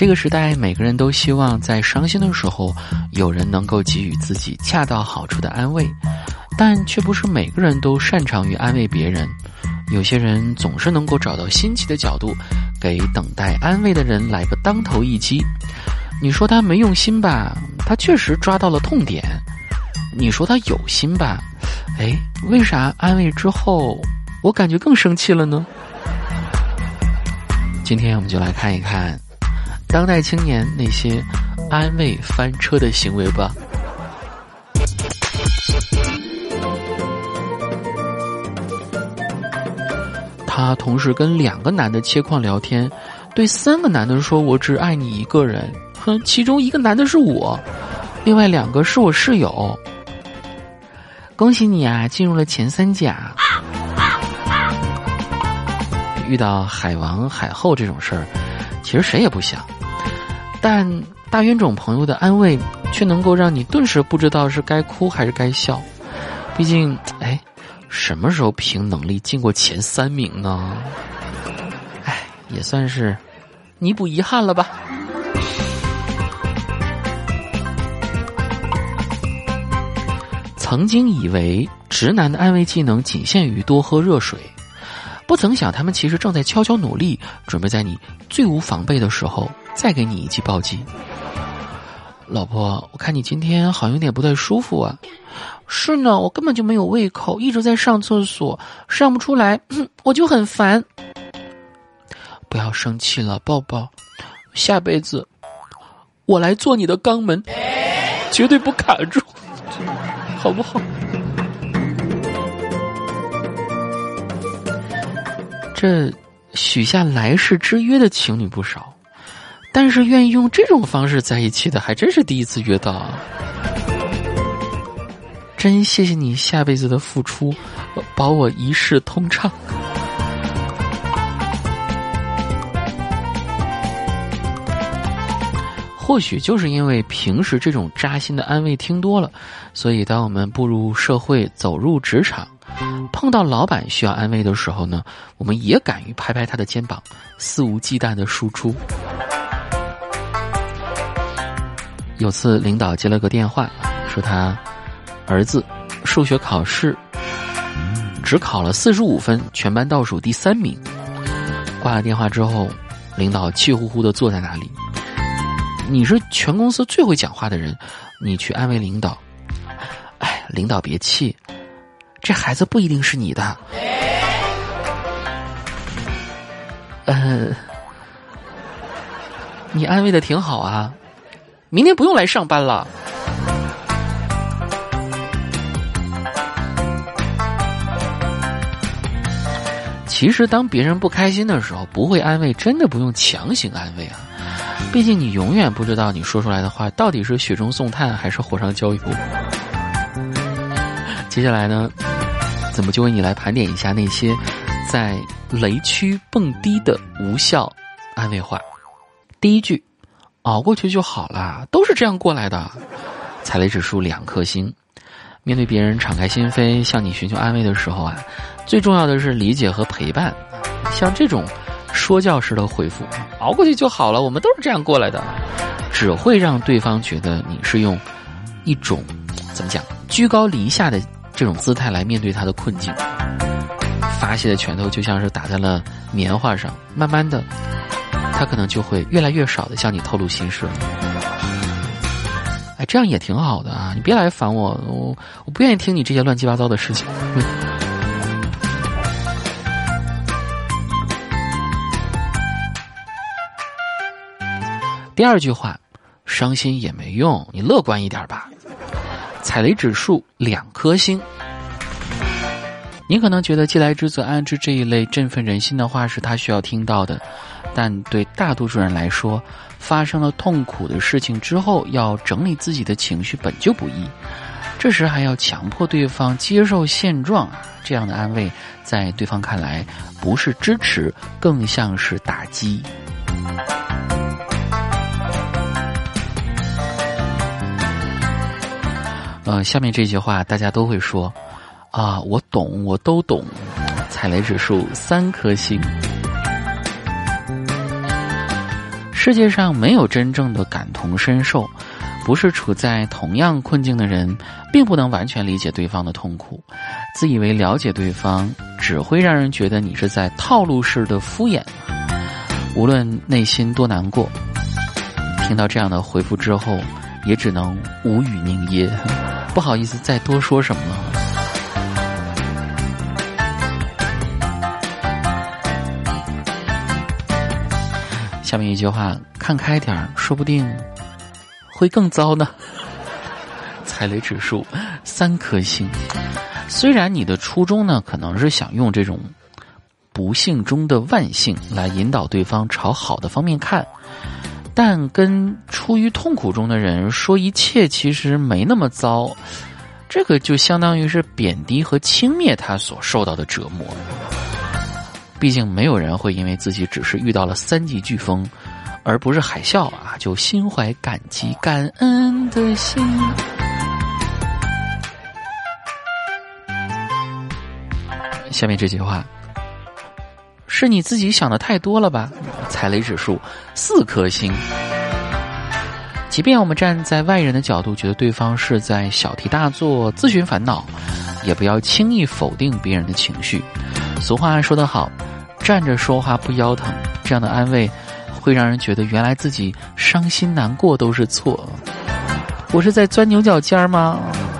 这个时代，每个人都希望在伤心的时候，有人能够给予自己恰到好处的安慰，但却不是每个人都擅长于安慰别人。有些人总是能够找到新奇的角度，给等待安慰的人来个当头一击。你说他没用心吧，他确实抓到了痛点；你说他有心吧，哎，为啥安慰之后，我感觉更生气了呢？今天我们就来看一看当代青年那些安慰翻车的行为吧。他同时跟两个男的切矿聊天，对三个男的说：“我只爱你一个人。”哼，其中一个男的是我，另外两个是我室友。恭喜你啊，进入了前三甲。遇到海王、海后这种事儿，其实谁也不想，但大冤种朋友的安慰，却能够让你顿时不知道是该哭还是该笑。毕竟，哎，什么时候凭能力进过前三名呢？哎，也算是弥补遗憾了吧。曾经以为直男的安慰技能仅限于多喝热水。不曾想，他们其实正在悄悄努力，准备在你最无防备的时候再给你一记暴击。老婆，我看你今天好像有点不太舒服啊。是呢，我根本就没有胃口，一直在上厕所，上不出来，我就很烦。不要生气了，抱抱。下辈子我来做你的肛门，绝对不卡住，好不好？这许下来世之约的情侣不少，但是愿意用这种方式在一起的还真是第一次约到。啊！真谢谢你下辈子的付出，保我一世通畅。或许就是因为平时这种扎心的安慰听多了，所以当我们步入社会、走入职场。碰到老板需要安慰的时候呢，我们也敢于拍拍他的肩膀，肆无忌惮的输出。有次领导接了个电话，说他儿子数学考试只考了四十五分，全班倒数第三名。挂了电话之后，领导气呼呼的坐在那里。你是全公司最会讲话的人，你去安慰领导。哎，领导别气。这孩子不一定是你的，呃，你安慰的挺好啊，明天不用来上班了。其实，当别人不开心的时候，不会安慰，真的不用强行安慰啊。毕竟，你永远不知道你说出来的话到底是雪中送炭还是火上浇油。接下来呢？怎么就为你来盘点一下那些在雷区蹦迪的无效安慰话？第一句，熬过去就好了，都是这样过来的。踩雷指数两颗星。面对别人敞开心扉向你寻求安慰的时候啊，最重要的是理解和陪伴。像这种说教式的回复，熬过去就好了，我们都是这样过来的，只会让对方觉得你是用一种怎么讲居高临下的。这种姿态来面对他的困境，发泄的拳头就像是打在了棉花上，慢慢的，他可能就会越来越少的向你透露心事了。哎，这样也挺好的啊！你别来烦我，我我不愿意听你这些乱七八糟的事情。第二句话，伤心也没用，你乐观一点吧。踩雷指数两颗星。你可能觉得“既来之则安之”这一类振奋人心的话是他需要听到的，但对大多数人来说，发生了痛苦的事情之后，要整理自己的情绪本就不易。这时还要强迫对方接受现状，这样的安慰在对方看来不是支持，更像是打击。呃，下面这句话大家都会说，啊，我懂，我都懂。踩雷指数三颗星。世界上没有真正的感同身受，不是处在同样困境的人，并不能完全理解对方的痛苦。自以为了解对方，只会让人觉得你是在套路式的敷衍。无论内心多难过，听到这样的回复之后，也只能无语凝噎，不好意思再多说什么了。下面一句话，看开点儿，说不定会更糟呢。踩雷指数三颗星。虽然你的初衷呢，可能是想用这种不幸中的万幸来引导对方朝好的方面看，但跟处于痛苦中的人说一切其实没那么糟，这个就相当于是贬低和轻蔑他所受到的折磨。毕竟没有人会因为自己只是遇到了三级飓风，而不是海啸啊，就心怀感激感恩的心。下面这句话，是你自己想的太多了吧？踩雷指数四颗星。即便我们站在外人的角度，觉得对方是在小题大做、自寻烦恼，也不要轻易否定别人的情绪。俗话说得好。站着说话不腰疼，这样的安慰会让人觉得原来自己伤心难过都是错。我是在钻牛角尖吗？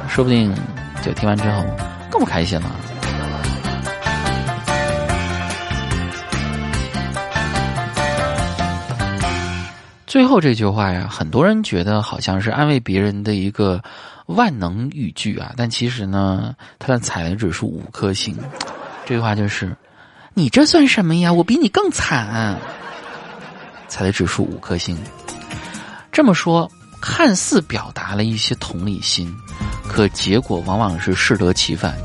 说不定就听完之后更不开心了。最后这句话呀，很多人觉得好像是安慰别人的一个万能语句啊，但其实呢，它的踩雷指数五颗星。这句话就是。你这算什么呀？我比你更惨，踩的指数五颗星。这么说，看似表达了一些同理心，可结果往往是适得其反。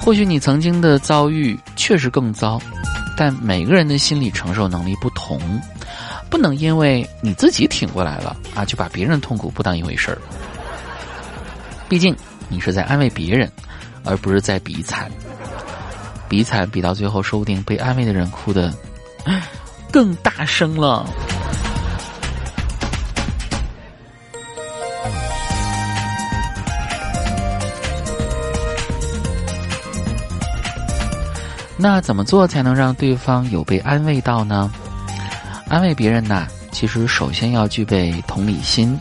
或许你曾经的遭遇确实更糟，但每个人的心理承受能力不同，不能因为你自己挺过来了啊，就把别人痛苦不当一回事儿。毕竟你是在安慰别人，而不是在比惨。比惨比到最后，说不定被安慰的人哭的更大声了。那怎么做才能让对方有被安慰到呢？安慰别人呐，其实首先要具备同理心，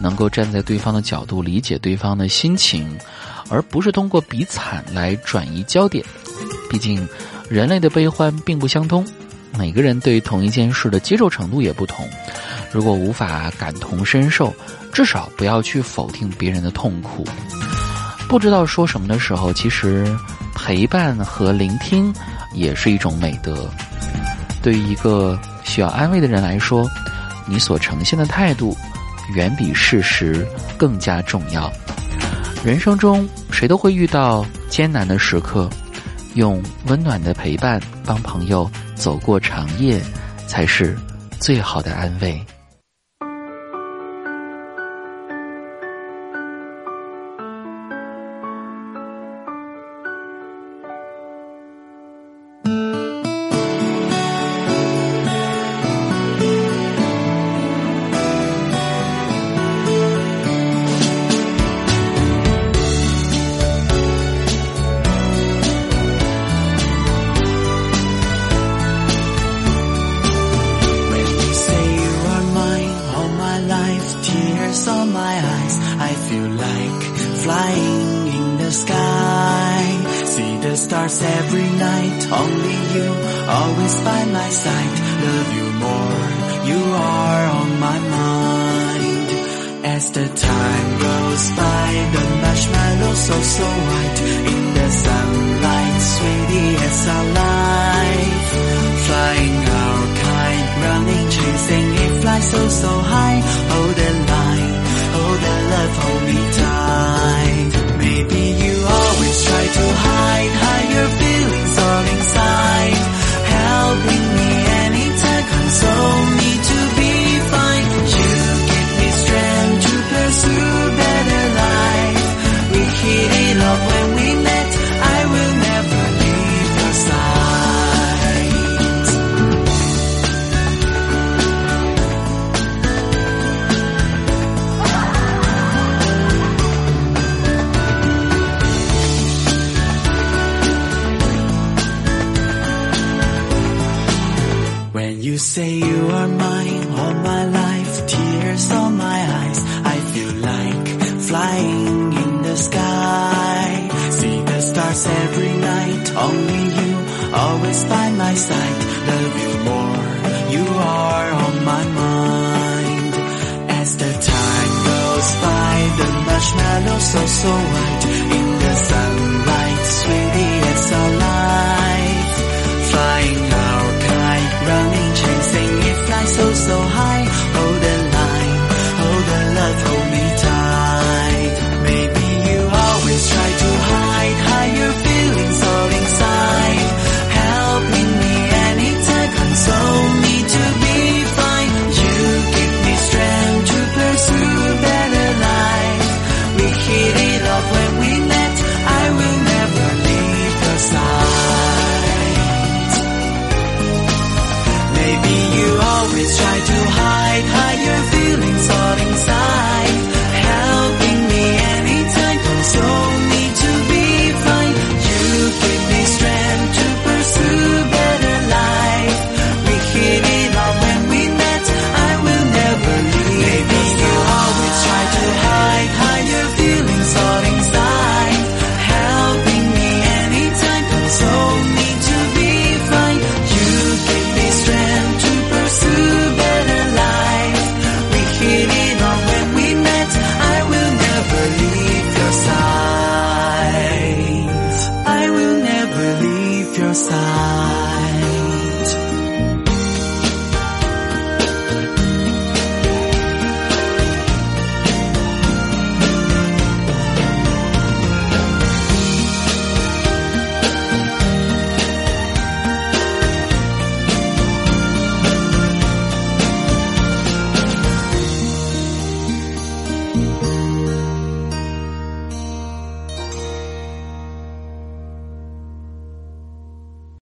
能够站在对方的角度理解对方的心情，而不是通过比惨来转移焦点。毕竟，人类的悲欢并不相通，每个人对同一件事的接受程度也不同。如果无法感同身受，至少不要去否定别人的痛苦。不知道说什么的时候，其实陪伴和聆听也是一种美德。对于一个需要安慰的人来说，你所呈现的态度远比事实更加重要。人生中，谁都会遇到艰难的时刻。用温暖的陪伴帮朋友走过长夜，才是最好的安慰。Every night. Only you always by my side. Love you more, you are on my mind. As the time goes by, the marshmallow so so white in the sunlight, sweetie as our life. Flying our kite, running, chasing it, fly so so high. Hold the line, hold the love, hold me tight. Maybe you always try to hide say you are mine all my life, tears on my eyes. I feel like flying in the sky. See the stars every night, only you always by my side. Love you more, you are on my mind. As the time goes by, the marshmallows so so